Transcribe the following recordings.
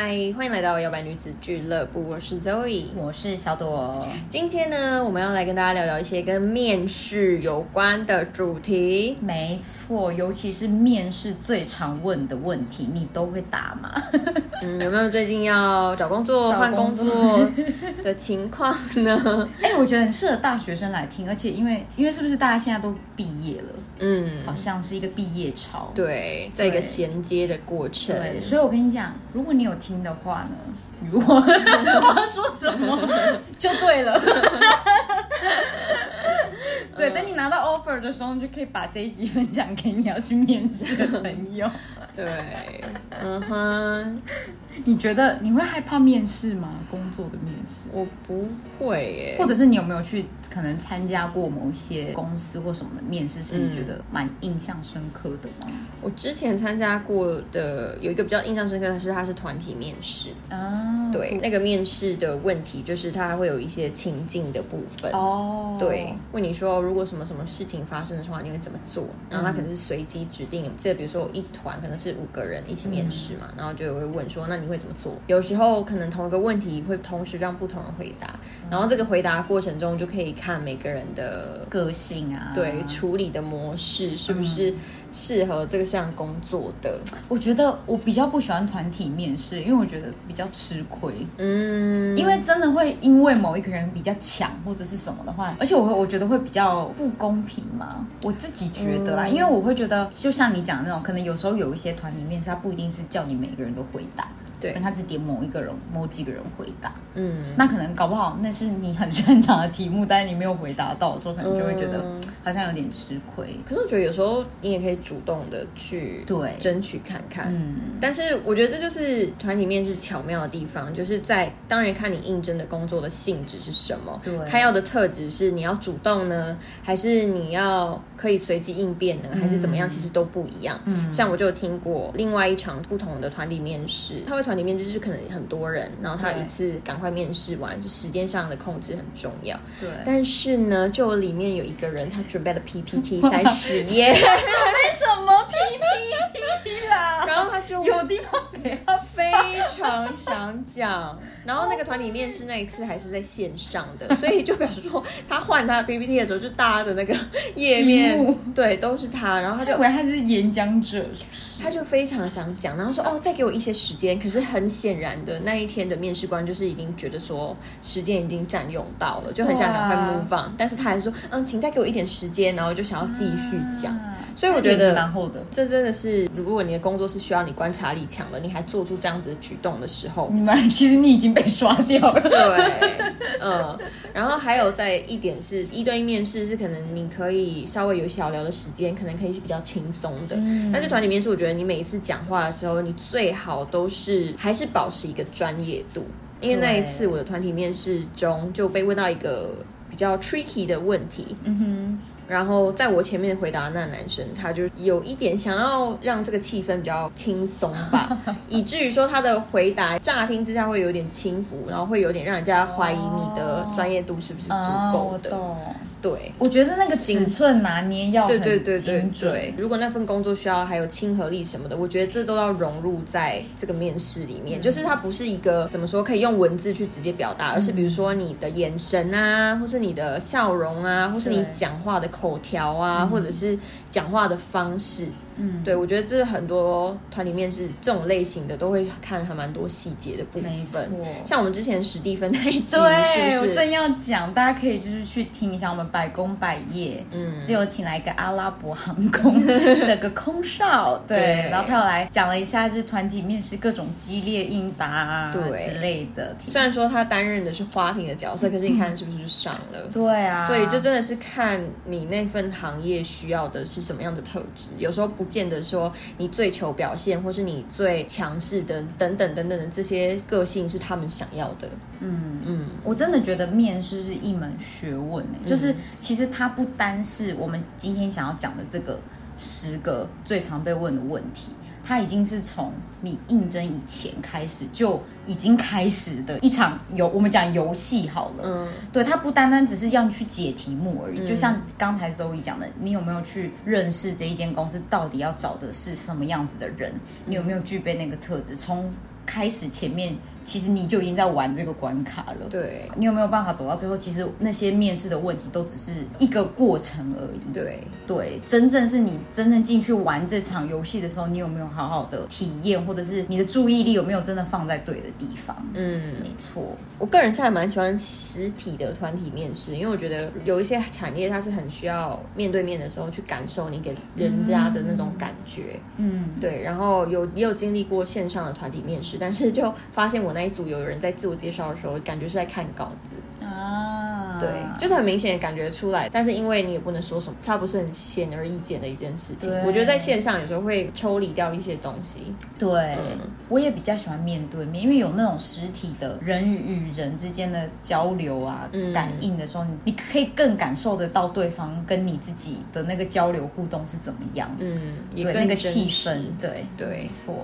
嗨，欢迎来到摇摆女子俱乐部，我是 Zoe。我是小朵。今天呢，我们要来跟大家聊聊一些跟面试有关的主题。没错，尤其是面试最常问的问题，你都会答吗？嗯，有没有最近要找工作、换工作作的情况呢？哎、我觉得很适合大学生来听，而且因为因为是不是大家现在都毕业了，嗯，好像是一个毕业潮。对，在一个衔接的过程。对，所以我跟你讲，如果你有听的话呢，如果我要说什么 就对了。对，等你拿到 offer 的时候，你就可以把这一集分享给你要去面试的朋友。对，嗯哼，你觉得你会害怕面试吗？工作的面试，我不会耶，或者是你有没有去可能参加过某一些公司或什么的面试，是你觉得蛮印象深刻的吗？我之前参加过的有一个比较印象深刻的是，它是团体面试。啊，对，那个面试的问题就是它会有一些情境的部分。哦，对，问你说如果什么什么事情发生的话，你会怎么做？然后他可能是随机指定，这比如说一团可能是五个人一起面试嘛，然后就会问说，那你会怎么做？有时候可能同一个问题会同时让不同人回答，然后这个回答过程中就可以看每个人的个性啊，对处理的模式是不是适合这个项工作的。我觉得我比较不喜欢团体面试，因为我觉得比较吃亏。嗯，因为真的会因为某一个人比较强或者是什么的话，而且我会我觉得会比较不公平嘛，我自己觉得啦，嗯。因为我会觉得就像你讲的那种，可能有时候有一些团体面试，他不一定是叫你每个人都回答，对。可能他只点某一个人、某几个人回答，嗯，那可能搞不好那是你很擅长的题目，但是你没有回答到的时候，可能就会觉得嗯。好像有点吃亏。可是我觉得有时候你也可以主动的去对。争取看看，嗯，但是我觉得这就是团体面试巧妙的地方，就是在当然看你应征的工作的性质是什么，对。他要的特质是你要主动呢，还是你要可以随机应变呢，还是怎么样？其实都不一样。嗯。像我就有听过另外一场不同的团体面试，他会团里面试就是可能很多人，然后他一次赶快面试完，就时间上的控制很重要。对。但是呢，就里面有一个人，他准备了 PPT 三十页，为什么 PPT 啦？然后他就有地方给他 非常想讲，然后那个团体面试那一次还是在线上的，所以就表示说他换他的 PPT 的时候，就大家的那个页面对都是他，然后他就以为他是演讲者，是不是？他就非常想讲，然后说哦再给我一些时间，可是很显然的那一天的面试官就是已经觉得说时间已经占用到了，就很想赶快 move on，、但是他还是说嗯请再给我一点时间，然后就想要继续讲。啊所以我觉得蛮厚的。这真的是，如果你的工作是需要你观察力强的，你还做出这样子的举动的时候，你们其实你已经被刷掉了。对，嗯，然后还有在一点是一对一面试是可能你可以稍微有小聊的时间，可能可以是比较轻松的。嗯但是团体面试，我觉得你每一次讲话的时候，你最好都是还是保持一个专业度，因为那一次我的团体面试中就被问到一个比较 tricky 的问题，嗯哼然后在我前面回答的那男生，他就有一点想要让这个气氛比较轻松吧，以至于说他的回答乍听之下会有点轻浮，然后会有点让人家怀疑你的专业度是不是足够的。对。我觉得那个尺寸拿捏要对很对对对。对，如果那份工作需要还有亲和力什么的，我觉得这都要融入在这个面试里嗯。面。就是它不是一个怎么说可以用文字去直接表达，而是比如说你的眼神啊，或是你的笑容啊，或是你讲话的口条啊，或者是讲话的方式。嗯，对，我觉得这很多团里面是这种类型的都会看还蛮多细节的部没错分。像我们之前史蒂芬那一集，对，是是？我正要讲，大家可以就是去听一下我们百工百业，嗯就有请来一个阿拉伯航空的个空少，对，对然后他又来讲了一下就是团体面试各种激烈应答啊对之类的，虽然说他担任的是花瓶的角色，可是你看是不是就上了？对啊，所以就真的是看你那份行业需要的是什么样的特质，有时候不见得说你最求表现，或是你最强势的等等等等的这些个性是他们想要的。嗯。嗯，我真的觉得面试是一门学问诶，就是其实它不单是我们今天想要讲的这个十个最常被问的问题。它已经是从你应征以前开始就已经开始的一场游，我们讲游戏好了。嗯，对，它不单单只是要你去解题目而已。就像刚才周怡讲的，你有没有去认识这一间公司到底要找的是什么样子的人？你有没有具备那个特质？从开始前面。其实你就已经在玩这个关卡了。对，你有没有办法走到最后？其实那些面试的问题都只是一个过程而已。对对，真正是你真正进去玩这场游戏的时候，你有没有好好的体验，或者是你的注意力有没有真的放在对的地方？嗯，没错。我个人是还蛮喜欢实体的团体面试，因为我觉得有一些产业它是很需要面对面的时候去感受你给人家的那种感觉。嗯，对。然后有也有经历过线上的团体面试，但是就发现我那一组有人在自我介绍的时候，感觉是在看稿子啊，对，就是很明显的感觉出来。但是因为你也不能说什么，它不是很显而易见的一件事情。我觉得在线上有时候会抽离掉一些东西。对，我也比较喜欢面对面，因为有那种实体的人与人之间的交流啊、感应的时候，你可以更感受得到对方跟你自己的那个交流互动是怎么样。嗯，对，那个气氛，对对，错。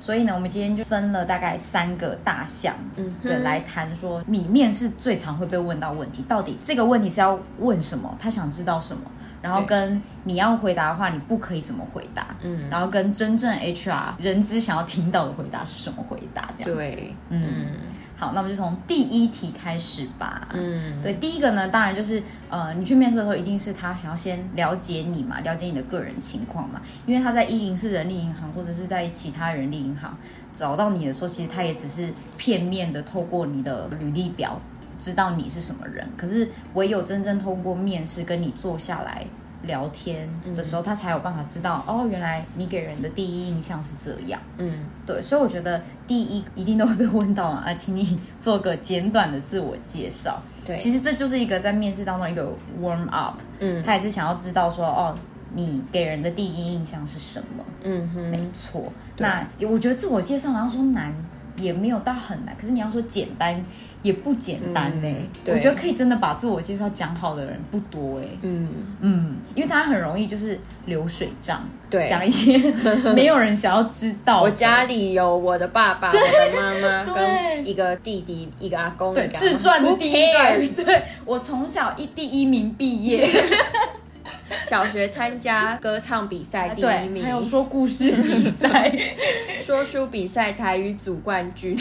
所以呢，我们今天就分了大概三个大项，嗯，对，来谈说米面是最常会被问到问题，到底这个问题是要问什么？他想知道什么？然后跟你要回答的话，你不可以怎么回答？嗯，然后跟真正 HR 人资想要听到的回答是什么回答？这样对，嗯。好，那我们就从第一题开始吧。嗯，对，第一个呢，当然就是呃，你去面试的时候，一定是他想要先了解你嘛，了解你的个人情况嘛，因为他在一零四人力银行或者是在其他人力银行找到你的时候，其实他也只是片面的透过你的履历表知道你是什么人，可是唯有真正通过面试跟你坐下来。聊天的时候，他才有办法知道哦，原来你给人的第一印象是这样。嗯，对，所以我觉得第一一定都会被问到 啊，请你做个简短的自我介绍。对，其实这就是一个在面试当中一个 warm up。嗯，他也是想要知道说哦，你给人的第一印象是什么。嗯哼，没错。那我觉得自我介绍好像说难。也没有到很难，可是你要说简单也不简单呢。我觉得可以真的把自我介绍讲好的人不多哎。嗯嗯，因为他很容易就是流水账，对，讲一些 没有人想要知道。我家里有我的爸爸、我的妈妈跟一个弟弟、一个阿公，对，自传的第一段。对，我从小一第一名毕业。小学参加歌唱比赛第一名，还有说故事 比赛、说书比赛台语组冠军，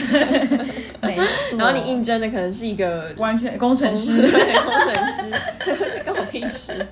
没错。然后你应征的可能是一个完全工程师，工程师，跟我屁事。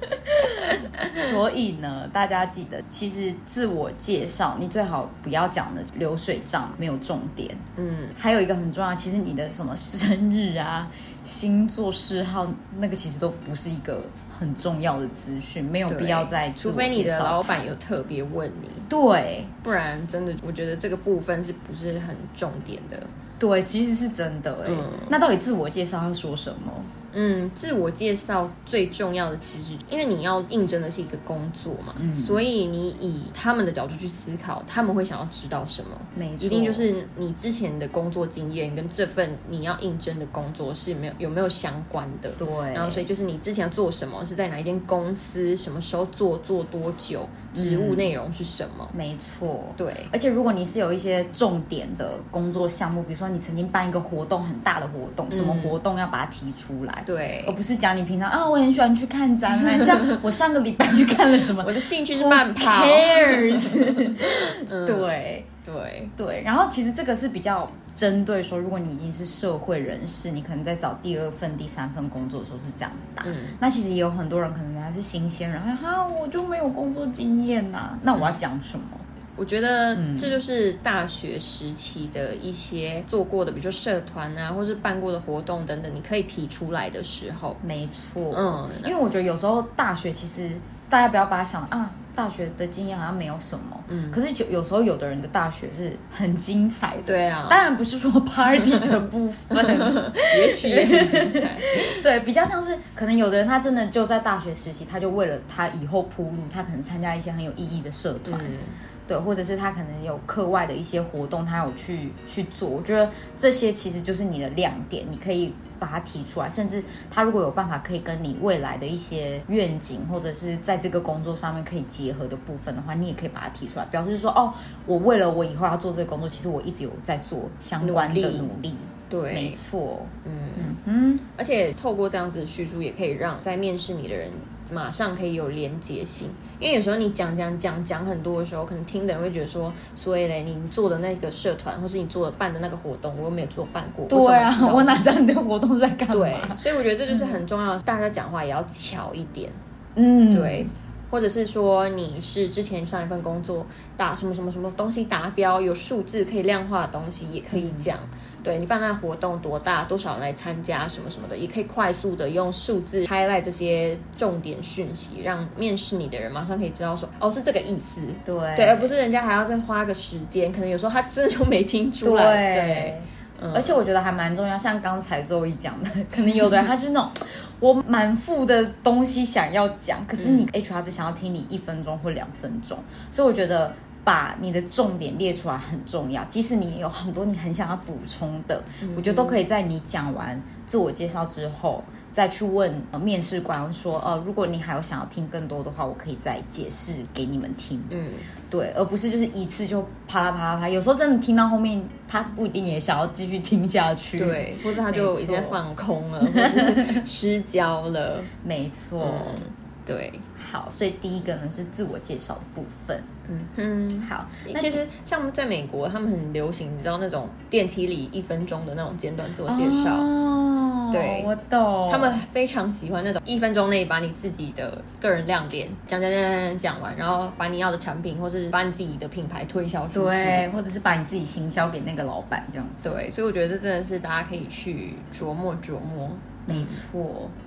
所以呢，大家记得，其实自我介绍你最好不要讲的流水账，没有重点。嗯，还有一个很重要，其实你的什么生日啊、星座嗜好，那个其实都不是一个。很重要的资讯，没有必要再，除非你的老板有特别问你，对，不然真的，我觉得这个部分是不是很重点的？对，其实是真的。哎，那到底自我介绍要说什么？嗯，自我介绍最重要的其实，因为你要应征的是一个工作嘛，所以你以他们的角度去思考，他们会想要知道什么？没错，一定就是你之前的工作经验跟这份你要应征的工作是没有有没有相关的？对，然后所以就是你之前要做什么，是在哪一间公司，什么时候做，做多久，职务内容是什么？没错，对。而且如果你是有一些重点的工作项目，比如说你曾经办一个活动，很大的活动，什么活动要把它提出来？对，而不是讲你平常啊，我很喜欢去看展览，像 我上个礼拜去看了什么，我的兴趣是慢跑。对对对，然后其实这个是比较针对说，如果你已经是社会人士，你可能在找第二份、第三份工作的时候是这样打。嗯，那其实也有很多人可能还是新鲜人，哈，我就没有工作经验呐，那我要讲什么？我觉得这就是大学时期的一些做过的，比如说社团啊，或是办过的活动等等，你可以提出来的时候。没错，嗯，因为我觉得有时候大学其实大家不要把它想啊，大学的经验好像没有什么，嗯，可是有有时候有的人的大学是很精彩的，对啊，当然不是说 party 的部分，也许也很精彩，对，比较像是可能有的人他真的就在大学时期，他就为了他以后铺路，他可能参加一些很有意义的社团。对，或者是他可能有课外的一些活动，他有去去做。我觉得这些其实就是你的亮点，你可以把它提出来，甚至他如果有办法可以跟你未来的一些愿景，或者是在这个工作上面可以结合的部分的话，你也可以把它提出来，表示说哦，我为了我以后要做这个工作，其实我一直有在做相关的努力。对，没错，嗯。嗯嗯，而且透过这样子的叙述，也可以让在面试你的人马上可以有连结性，因为有时候你讲讲讲讲很多的时候，可能听的人会觉得说，所以嘞，你做的那个社团，或是你做的办的那个活动，我又没有做办过，对啊，我哪知道你的活动在干嘛？对，所以我觉得这就是很重要，大家讲话也要巧一点，嗯，对。或者是说你是之前上一份工作打什么什么什么东西达标，有数字可以量化的东西也可以讲。对你办那活动多大，多少人来参加什么什么的，也可以快速的用数字 highlight 这些重点讯息，让面试你的人马上可以知道说哦是这个意思。对对，而不是人家还要再花个时间，可能有时候他真的就没听出来。对。而且我觉得还蛮重要，像刚才周一讲的，可能有的人他就是那种我满腹的东西想要讲，可是你 HR 只想要听你一分钟或两分钟，所以我觉得把你的重点列出来很重要。即使你有很多你很想要补充的，我觉得都可以在你讲完自我介绍之后。再去问面试官说，呃，如果你还有想要听更多的话，我可以再解释给你们听。嗯，对，而不是就是一次就啪啦啪啦啪。有时候真的听到后面，他不一定也想要继续听下去。对，或者他就已经放空了，或者失焦了。没错，对。好，所以第一个呢是自我介绍的部分。嗯嗯，好。其实像在美国，他们很流行，你知道那种电梯里一分钟的那种简短自我介绍。哦对，我懂。他们非常喜欢那种一分钟内把你自己的个人亮点讲讲讲讲讲完，然后把你要的产品或是把你自己的品牌推销出去，对，或者是把你自己行销给那个老板这样子。对，所以我觉得这真的是大家可以去琢磨琢磨。没错。嗯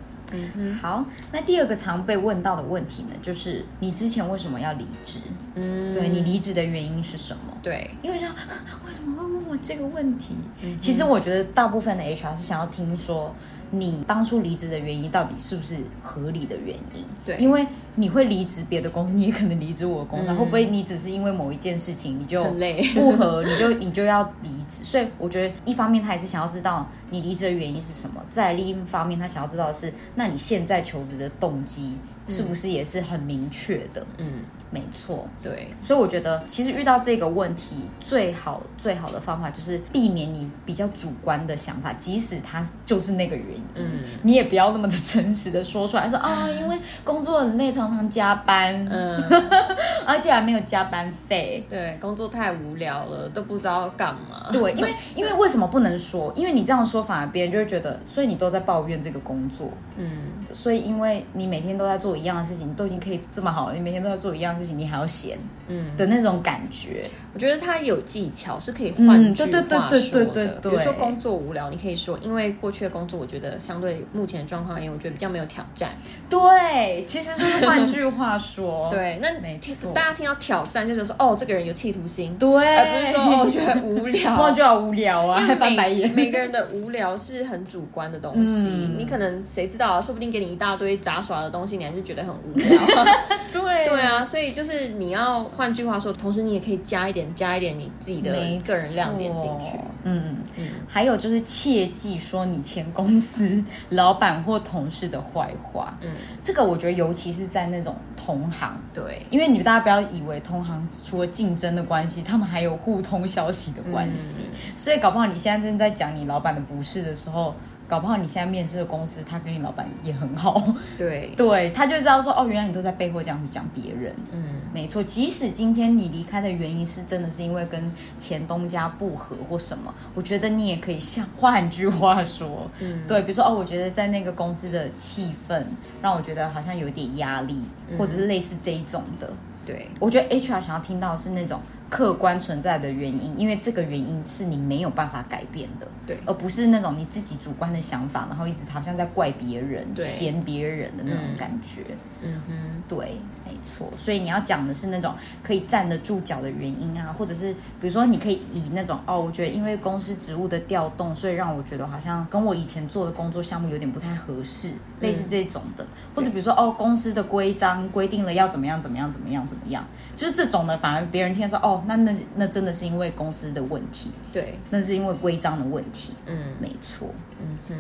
哼。好，那第二个常被问到的问题呢，就是你之前为什么要离职？嗯，对你离职的原因是什么？对，因为想为什么会问我这个问题？其实我觉得大部分的 HR 是想要听说。你当初离职的原因到底是不是合理的原因？对，因为你会离职别的公司，你也可能离职我的公司，会不会你只是因为某一件事情你就很累不合，你就你就要离职？所以我觉得一方面他也是想要知道你离职的原因是什么，在另一方面他想要知道的是，那你现在求职的动机。是不是也是很明确的？嗯，没错，对。所以我觉得，其实遇到这个问题，最好最好的方法就是避免你比较主观的想法，即使它就是那个原因，嗯，你也不要那么的诚实的说出来，说 啊，因为工作很累，常常加班，嗯，而且还没有加班费，对，工作太无聊了，都不知道干嘛。对，因为因为为什么不能说？因为你这样说，反而别人就会觉得，所以你都在抱怨这个工作，嗯。所以，因为你每天都在做一样的事情，你都已经可以这么好了，你每天都要做一样的事情，你还要闲，嗯的那种感觉。我觉得他有技巧，是可以换句话说的。比如说工作无聊，你可以说，因为过去的工作，我觉得相对目前的状况而言，我觉得比较没有挑战。对，其实就是换句话说。对，那没错。大家听到挑战，就觉得说，哦，这个人有企图心。对，而不是说，哦，觉得无聊，我就好无聊啊，还翻白眼。每个人的无聊是很主观的东西，你可能谁知道啊？说不定给你一大堆杂耍的东西，你还是觉得很无聊。对，对啊，所以就是你要换句话说，同时你也可以加一点。加一点你自己的个人亮点进去，嗯嗯，还有就是切记说你前公司老板或同事的坏话，嗯，这个我觉得尤其是在那种同行，对，因为你们大家不要以为同行除了竞争的关系，他们还有互通消息的关系，所以搞不好你现在正在讲你老板的不是的时候。搞不好你现在面试的公司，他跟你老板也很好。对，对，他就知道说，哦，原来你都在背后这样子讲别人。嗯，没错。即使今天你离开的原因是真的是因为跟前东家不和或什么，我觉得你也可以像换句话说，嗯，对，比如说哦，我觉得在那个公司的气氛让我觉得好像有点压力，或者是类似这一种的。对，我觉得 HR 想要听到的是那种。客观存在的原因，因为这个原因是你没有办法改变的，对，而不是那种你自己主观的想法，然后一直好像在怪别人、嫌别人的那种感觉。嗯。哼，对，没错。所以你要讲的是那种可以站得住脚的原因啊，或者是比如说你可以以那种哦，我觉得因为公司职务的调动，所以让我觉得好像跟我以前做的工作项目有点不太合适，类似这种的，或者比如说哦，公司的规章规定了要怎么样怎么样怎么样怎么样，就是这种的，反而别人听说哦，那那那真的是因为公司的问题，对，那是因为规章的问题，嗯。没错。嗯哼，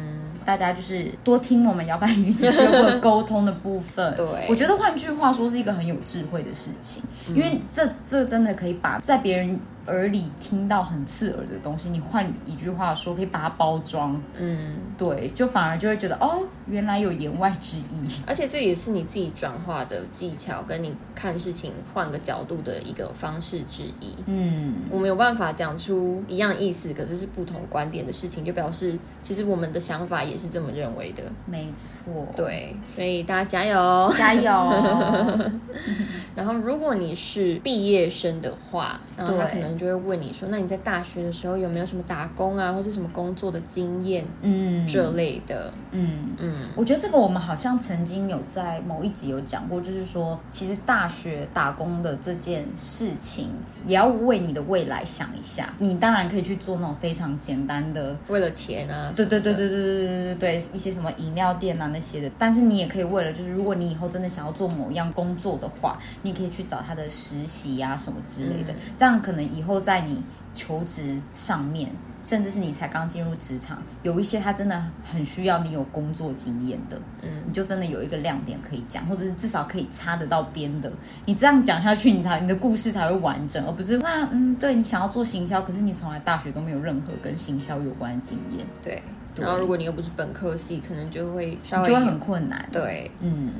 大家就是多听我们摇摆女子约会沟通的部分。对我觉得换句话说是一个很有智慧的事情，因为这这真的可以把在别人耳里听到很刺耳的东西，你换一句话说，可以把它包装，嗯，对，就反而就会觉得哦，原来有言外之意。而且这也是你自己转化的技巧，跟你看事情换个角度的一个方式之一。嗯，我们有办法讲出一样意思，可是是不同观点的事情，就表示其实我们的想法也是这么认为的。没错，，对，所以大家加油！加油。然后，如果你是毕业生的话，然后他可能就会问你说：“那你在大学的时候有没有什么打工啊，或者什么工作的经验嗯，这类的嗯。嗯，我觉得这个我们好像曾经有在某一集有讲过，就是说，其实大学打工的这件事情，也要为你的未来想一下。你当然可以去做那种非常简单的，为了钱啊，对对对对，对对对对对对，一些什么饮料店啊那些的。但是你也可以为了，就是如果你以后真的想要做某一样工作的话，你可以去找他的实习啊什么之类的，这样可能以后在你求职上面。甚至是你才刚进入职场，有一些他真的很需要你有工作经验的，嗯你就真的有一个亮点可以讲，或者是至少可以插得到边的。你这样讲下去，你才你的故事才会完整，而不是那嗯，对你想要做行销，可是你从来大学都没有任何跟行销有关的经验，对。对然后，如果你又不是本科系，可能就会稍微就会很困难。，对。嗯，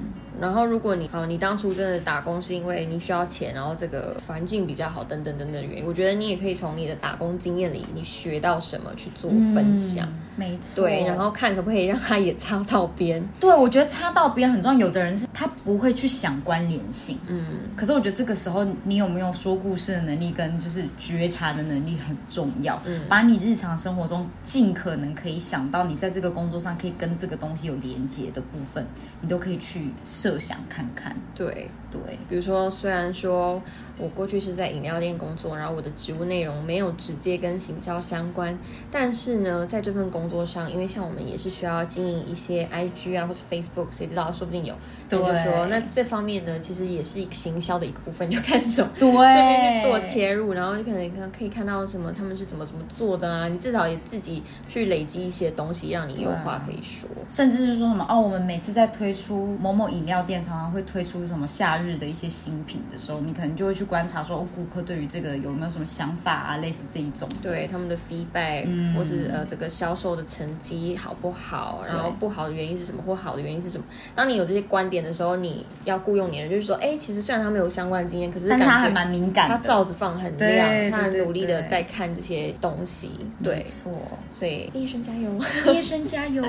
然后，如果你好，你当初真的打工是因为你需要钱，然后这个环境比较好，等等等等的原因，我觉得你也可以从你的打工经验里，你学到什么去做分享。嗯没错。对，然后看可不可以让他也擦到边。对我觉得插到边很重要。有的人是他不会去想关联性，嗯，可是我觉得这个时候你有没有说故事的能力跟就是觉察的能力很重要。嗯把你日常生活中尽可能可以想到你在这个工作上可以跟这个东西有连接的部分，你都可以去设想看看。对。对，比如说，虽然说我过去是在饮料店工作，然后我的职务内容没有直接跟行销相关，但是呢，在这份工作上，因为像我们也是需要经营一些 IG 啊或是 Facebook，谁知道，说不定有。那对就说那这方面呢，其实也是一个行销的一个部分，就开始从对，这边去做切入，然后你可能看可以看到什么他们是怎么怎么做的啊，你至少也自己去累积一些东西，让你有话可以说。甚至是说什么哦，我们每次在推出某某饮料店，常常会推出什么夏日的一些新品的时候，你可能就会去观察说，哦，顾客对于这个有没有什么想法啊，类似这一种。对他们的 feedback，、嗯或是呃这个销售的成绩好不好，然后不好的原因是什么，或好的原因是什么。当你有这些观点的时候，你要雇佣你的人，就是说，哎，其实虽然他没有相关经验，可是感觉但他还蛮敏感的，他罩子放很亮，他很努力的在看这些东西，没对，错。所以毕业生加油！毕业生加油！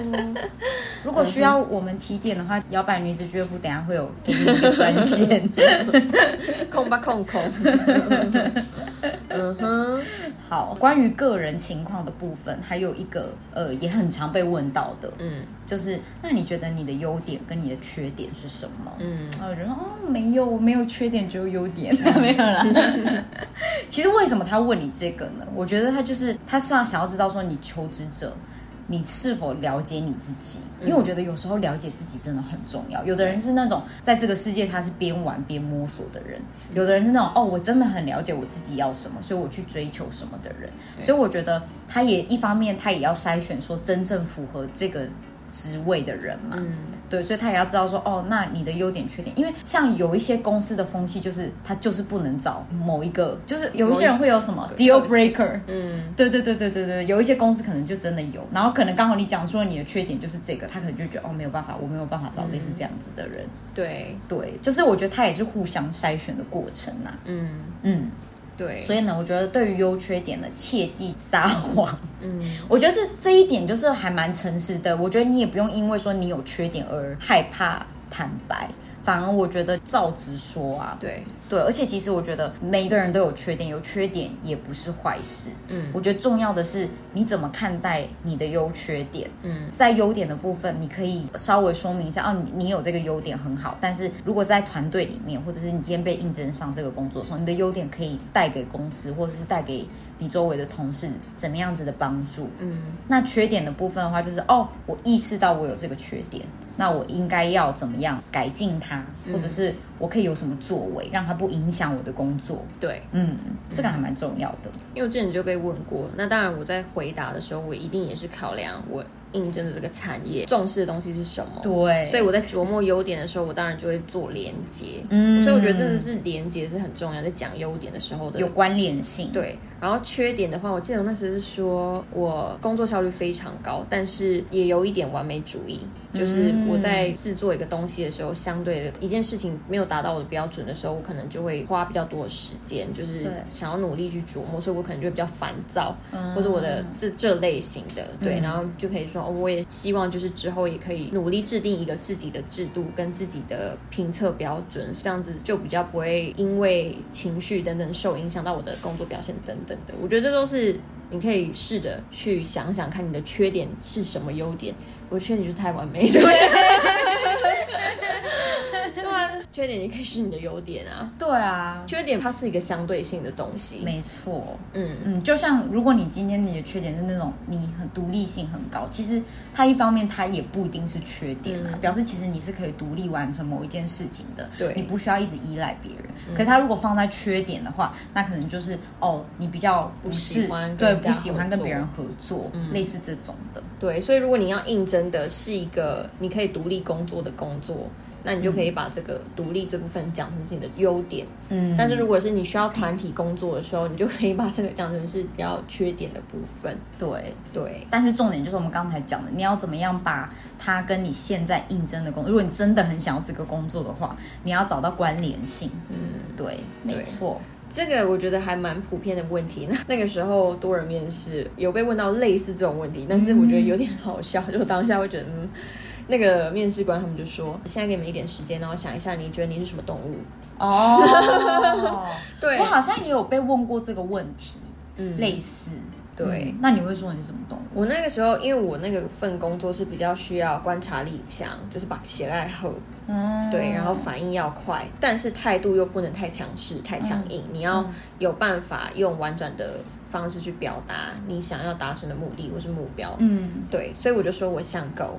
如果需要我们提点的话，摇摆女子俱乐部等下会有给你一个专线。空吧空空。嗯哼，好，关于个人情况的部分，还有一个呃也很常被问到的，嗯就是那你觉得你的优点跟你的缺点是什么？嗯然后我觉得哦，没有，没有缺点，只有优点，没有啦。其实为什么他问你这个呢？我觉得他就是他是要想要知道说你求职者。你是否了解你自己？因为我觉得有时候了解自己真的很重要。有的人是那种在这个世界他是边玩边摸索的人，有的人是那种哦，我真的很了解我自己要什么，所以我去追求什么的人。所以我觉得他也一方面他也要筛选说真正符合这个职位的人嘛。嗯，对，所以他也要知道说，哦，那你的优点、缺点，因为像有一些公司的风气，就是他就是不能找某一个，就是有一些人会有什么 deal breaker，嗯，对对对对对对，有一些公司可能就真的有，然后可能刚好你讲出了你的缺点就是这个，他可能就觉得哦没有办法，我没有办法找类似这样子的人。对，对，就是我觉得他也是互相筛选的过程呐、嗯。嗯，对，所以呢，我觉得对于优缺点呢，切忌撒谎。嗯 我觉得这这一点就是还蛮诚实的。我觉得你也不用因为说你有缺点而害怕坦白，反而我觉得照直说啊。对，对，而且其实我觉得每一个人都有缺点，有缺点也不是坏事。嗯我觉得重要的是你怎么看待你的优缺点。嗯在优点的部分，你可以稍微说明一下哦，你你有这个优点很好，但是如果在团队里面，或者是你今天被应征上这个工作的时候，你的优点可以带给公司，或者是带给你周围的同事怎么样子的帮助。嗯那缺点的部分的话，就是哦，我意识到我有这个缺点，那我应该要怎么样改进它，或者是我可以有什么作为让它不影响我的工作。对，嗯，这个还蛮重要的。因为我之前就被问过，那当然我在回答的时候，我一定也是考量我应征的这个产业重视的东西是什么。对，所以我在琢磨优点的时候，我当然就会做连接。嗯所以我觉得真的是连接是很重要，在讲优点的时候的有关联性。，对，然后缺点的话，我记得我那时是说我工作效率非常高，但是也有一点完美主义，就是我在制作一个东西的时候，相对的一件事情没有达到我的标准的时候，我可能就会花比较多的时间，就是想要努力去琢磨，所以我可能就会比较烦躁，嗯或者我的这这类型的，对，然后就可以说，我也希望就是之后也可以努力制定一个自己的制度跟自己的评测标准，这样子就比较不会因为情绪等等受影响到我的工作表现等等的。我觉得这都是你可以试着去想想看你的缺点是什么优点。我缺点就是太完美，对。缺点也可以是你的优点啊。对啊，缺点它是一个相对性的东西，没错。嗯，嗯，就像如果你今天你的缺点是那种你很独立性很高，其实它一方面它也不一定是缺点啊，嗯表示其实你是可以独立完成某一件事情的，对你不需要一直依赖别人。可是它如果放在缺点的话，那可能就是哦，你比较不喜欢跟对不喜欢跟别人合作，类似这种的。对，所以如果你要应征的是一个你可以独立工作的工作，那你就可以把这个独立这部分讲成是你的优点。嗯，但是如果是你需要团体工作的时候，你就可以把这个讲成是比较缺点的部分。对。对，但是重点就是我们刚才讲的，你要怎么样把它跟你现在应征的工作，如果你真的很想要这个工作的话，你要找到关联性。嗯，对，没错。这个我觉得还蛮普遍的问题。那 那个时候多人面试有被问到类似这种问题，但是我觉得有点好笑，就当下会觉得嗯。那个面试官他们就说：“现在给你们一点时间，然后想一下，你觉得你是什么动物。哦，？” 对。我，好像也有被问过这个问题，嗯。类似。对。嗯那你会说你是什么动物？我那个时候，因为我那个份工作是比较需要观察力强，就是把鞋爱后，嗯，对，然后反应要快，但是态度又不能太强势、太强硬，你要有办法用婉转的方式去表达你想要达成的目的或是目标。嗯，对，所以我就说我像狗、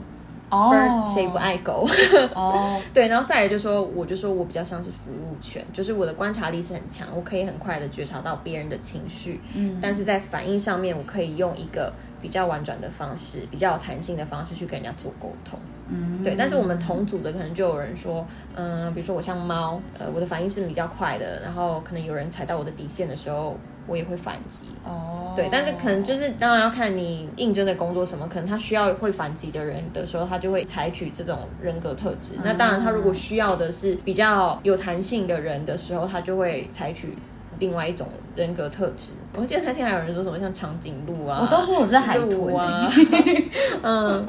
哦 f i r s t 谁不爱狗？哦，对，然后再来就说，我就说我比较像是服务犬，就是我的观察力是很强，我可以很快的觉察到别人的情绪，嗯但是在反应上面，我可以用一个比较婉转的方式，比较有弹性的方式去跟人家做沟通。嗯，对，但是我们同组的可能就有人说，嗯、比如说我像猫，呃，我的反应是比较快的，然后可能有人踩到我的底线的时候，我也会反击。哦，对，但是可能就是当然要看你应征的工作什么，可能他需要会反击的人的时候，他就会采取这种人格特质。那当然，他如果需要的是比较有弹性的人的时候，他就会采取另外一种人格特质。我记得那天还有人说什么像长颈鹿啊，我都说我是海豚啊，嗯，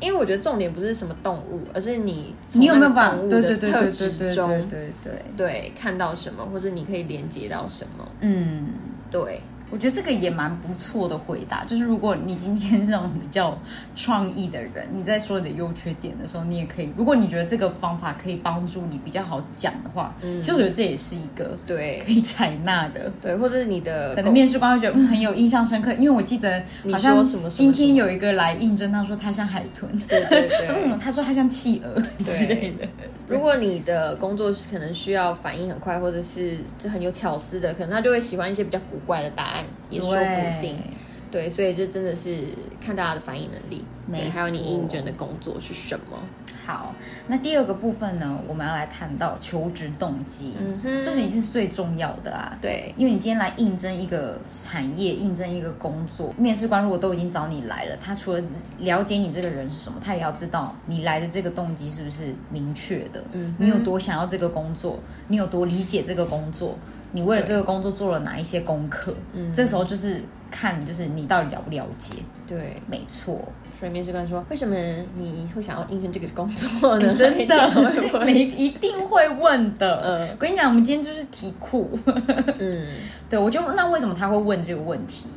因为我觉得重点不是什么动物，而是你你有没有把动物对对对对的特质对对中对对对，对看到什么，或者你可以连接到什么。嗯。对，我觉得这个也蛮不错的回答，就是如果你今天是这种比较创意的人，你在说你的优缺点的时候，你也可以，如果你觉得这个方法可以帮助你比较好讲的话，其实我觉得这也是一个对可以采纳的。对，或者是你的可能面试官会觉得嗯很有印象深刻，因为我记得好像今天有一个来应征，他说他像海豚，对对对嗯，他说他像企鹅之类的。如果你的工作是可能需要反应很快，或者是这很有巧思的，可能他就会喜欢一些比较古怪的答案，也说不定。对，所以这真的是看大家的反应能力，没对，还有你错。应征的工作是什么。好，那第二个部分呢，我们要来谈到求职动机，嗯哼。这是一定是最重要的啊。对，因为你今天来应征一个产业，应征一个工作，面试官如果都已经找你来了，他除了了解你这个人是什么，他也要知道你来的这个动机是不是明确的，嗯你有多想要这个工作，你有多理解这个工作，你为了这个工作做了哪一些功课，嗯。这时候就是看就是你到底了不了解，对，没错，所以面试官说：“为什么你会想要应征这个工作呢？” 真的会不，会每一定会问的。嗯我跟你讲，我们今天就是题库。嗯，对，我就那为什么他会问这个问题？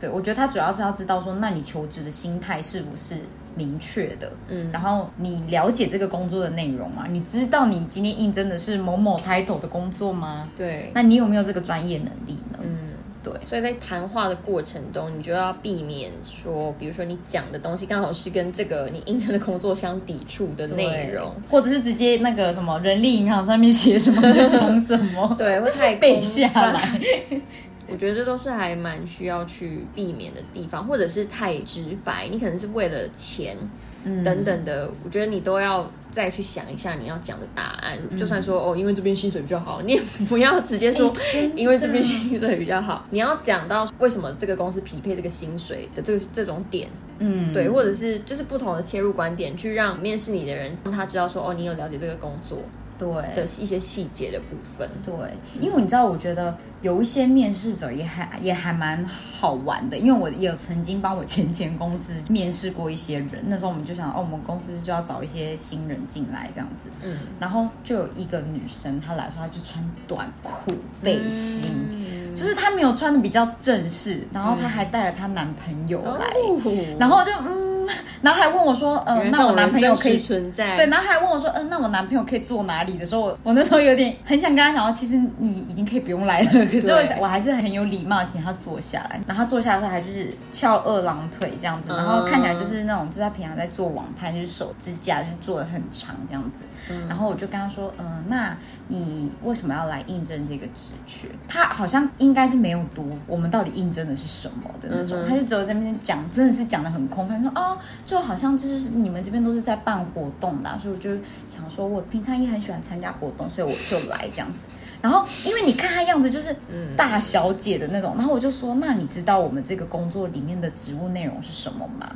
对我觉得他主要是要知道说，那你求职的心态是不是明确的？嗯然后你了解这个工作的内容吗？你知道你今天应征的是某某 title 的工作吗？对，那你有没有这个专业能力呢？嗯，对，所以在谈话的过程中，你就要避免说，比如说你讲的东西刚好是跟这个你应征的工作相抵触的内容，或者是直接那个什么人力银行上面写什么就讲什么，对，会太背下来。我觉得这都是还蛮需要去避免的地方，或者是太直白，你可能是为了钱。等等的，我觉得你都要再去想一下你要讲的答案。就算说哦，因为这边薪水比较好，你也不要直接说因为这边薪水比较好。你要讲到为什么这个公司匹配这个薪水的这个这种点，嗯，对，或者是就是不同的切入观点，去让面试你的人让他知道说哦，你有了解这个工作。对。的一些细节的部分，对，因为你知道，我觉得有一些面试者也还也还蛮好玩的，因为我也有曾经帮我前前公司面试过一些人，那时候我们就想，哦，我们公司就要找一些新人进来这样子，嗯，然后就有一个女生，她来说，她就穿短裤背心，就是她没有穿的比较正式，然后她还带了她男朋友来，然后就嗯。然后还问我说：“呃，那我男朋友可以存在？”对，然后还问我说：“嗯，那我男朋友可以坐哪里？”的时候，我我那时候有点很想跟他讲，其实你已经可以不用来了。可是我我还是很有礼貌，请他坐下来。然后他坐下来时候还就是翘二郎腿这样子，然后看起来就是那种，就是他平常在做网拍，就是手指甲就做的很长这样子。然后我就跟他说：“嗯，那你为什么要来应征这个职缺？”他好像应该是没有读我们到底应征的是什么的那种，他就只有在那边讲，真的是讲的很空泛，说：“哦。”就好像就是你们这边都是在办活动的，所以我就想说，我平常也很喜欢参加活动，所以我就来这样子。然后因为你看他样子就是大小姐的那种，然后我就说，那你知道我们这个工作里面的职务内容是什么吗？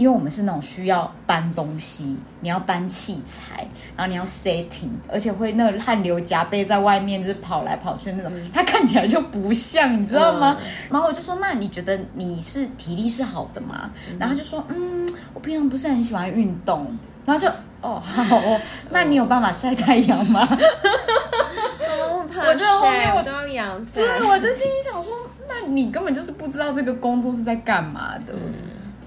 因为我们是那种需要搬东西，你要搬器材，然后你要 setting，而且会那个汗流浃背在外面就是跑来跑去那种，他看起来就不像，你知道吗？然后我就说，那你觉得你是体力是好的吗？然后他就说，嗯，我平常不是很喜欢运动。然后就，哦，好哦，那你有办法晒太阳吗？我怕晒，我都要阳晒。对，我就心里想说，那你根本就是不知道这个工作是在干嘛的。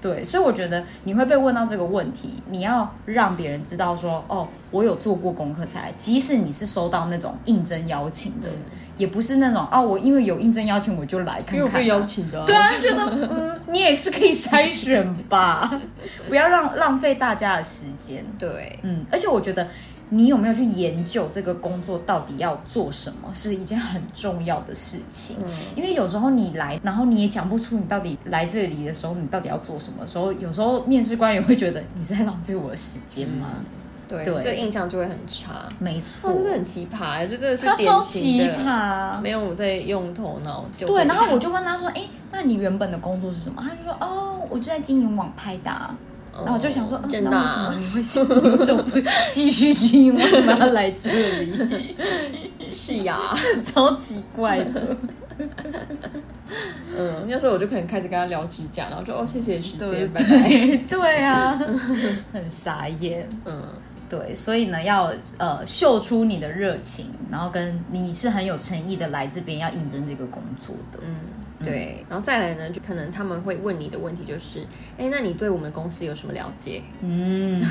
对，所以我觉得你会被问到这个问题，你要让别人知道说，哦，我有做过功课才来。即使你是收到那种应征邀请的，也不是那种哦，我因为有应征邀请我就来看看。被邀请的，对啊，就觉得嗯，你也是可以筛选吧，不要让浪费大家的时间。对，嗯，而且我觉得。你有没有去研究这个工作到底要做什么，是一件很重要的事情。嗯，因为有时候你来，然后你也讲不出你到底来这里的时候，你到底要做什么时候，有时候面试官也会觉得你在浪费我的时间吗？对，这印象就会很差。没错，这很奇葩，这真的是他超奇葩，没有在用头脑。对，然后我就问他说：“哎，那你原本的工作是什么？”他就说：“哦，我就在经营网拍的。”然后我就想说，那为什么你会你为什么不继续经营？为什么要来这里？是呀，超奇怪的。嗯，那时候我就可能开始跟他聊指甲，然后就哦，谢谢时间，拜拜。对啊，很傻眼。嗯，对，所以呢，要呃秀出你的热情，然后跟你是很有诚意的来这边要应征这个工作的。嗯。对，然后再来呢，就可能他们会问你的问题就是，哎，那你对我们公司有什么了解？嗯，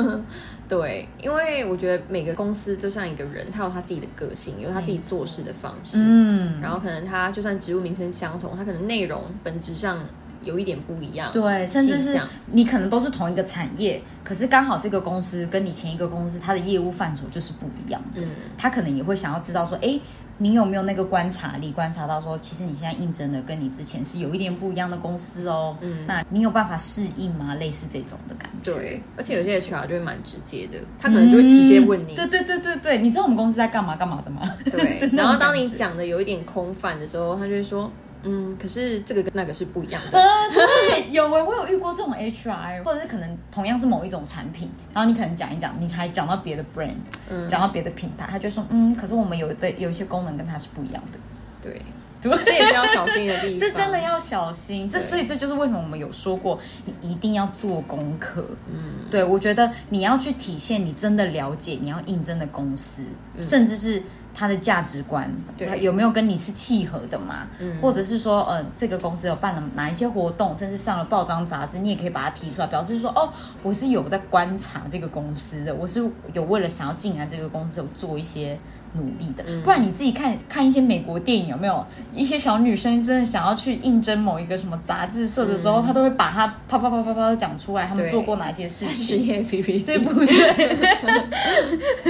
对，因为我觉得每个公司就像一个人，他有他自己的个性，有他自己做事的方式。嗯，然后可能他就算职务名称相同，他可能内容本质上有一点不一样。对，甚至是你可能都是同一个产业，可是刚好这个公司跟你前一个公司它的业务范畴就是不一样的。嗯，他可能也会想要知道说，哎。你有没有那个观察力，观察到说，其实你现在应征的跟你之前是有一点不一样的公司哦。嗯，那你有办法适应吗？类似这种的感觉。对，而且有些 HR 就会蛮直接的，他可能就会直接问你。对对对对对，你知道我们公司在干嘛干嘛的吗？对。然后当你 讲的有一点空泛的时候，他就会说。嗯，可是这个跟那个是不一样的。对，有哎，我有遇过这种 HR，或者是可能同样是某一种产品，然后你可能讲一讲，你还讲到别的 brand，讲到别的品牌，他就说，嗯，可是我们有的有一些功能跟它是不一样的。对，对，这也是要小心的地方。这真的要小心，这所以这就是为什么我们有说过，你一定要做功课。嗯，对，我觉得你要去体现你真的了解你要应征的公司，甚至是。他的价值观，对他有没有跟你是契合的嘛？嗯或者是说，呃，这个公司有办了哪一些活动，甚至上了报章杂志，你也可以把它提出来，表示说，哦，我是有在观察这个公司的，我是有为了想要进来这个公司有做一些努力的。嗯不然你自己看看一些美国电影有没有一些小女生真的想要去应征某一个什么杂志社的时候，她都会把她啪啪啪啪啪地讲出来，他们做过哪些事实情。业 PPT 对不对？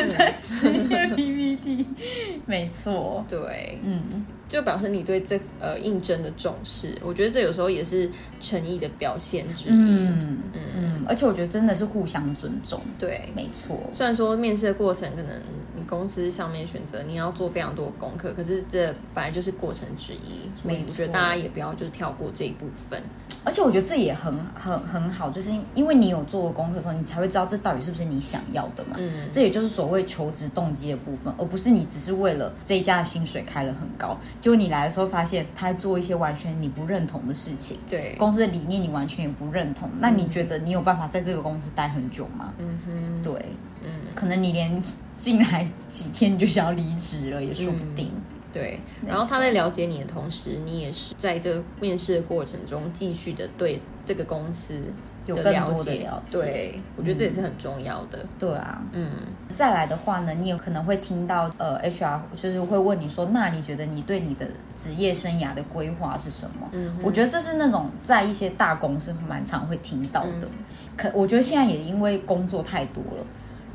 在实验 PPT，没错。对，嗯，就表示你对这呃应征的重视。我觉得这有时候也是诚意的表现之一。嗯嗯，而且我觉得真的是互相尊重，对，没错。虽然说面试的过程可能你公司上面选择你要做非常多功课，可是这本来就是过程之一，所以我觉得大家也不要就是跳过这一部分。而且我觉得这也很很很好，就是因为你有做过功课的时候，你才会知道这到底是不是你想要的嘛。嗯。这也就是所谓求职动机的部分，而不是你只是为了这一家的薪水开了很高，结果你来的时候发现他在做一些完全你不认同的事情，对，公司的理念你完全也不认同，那你觉得你有办法在这个公司待很久吗？嗯哼，对，嗯，可能你连进来几天你就想要离职了，也说不定。对。然后他在了解你的同时，你也是在这个面试的过程中继续的对这个公司的有更多的。了解对，我觉得这也是很重要的。对啊，嗯再来的话呢，你有可能会听到呃，HR 就是会问你说，那你觉得你对你的职业生涯的规划是什么？嗯我觉得这是那种在一些大公司蛮常会听到的。嗯可我觉得现在也因为工作太多了，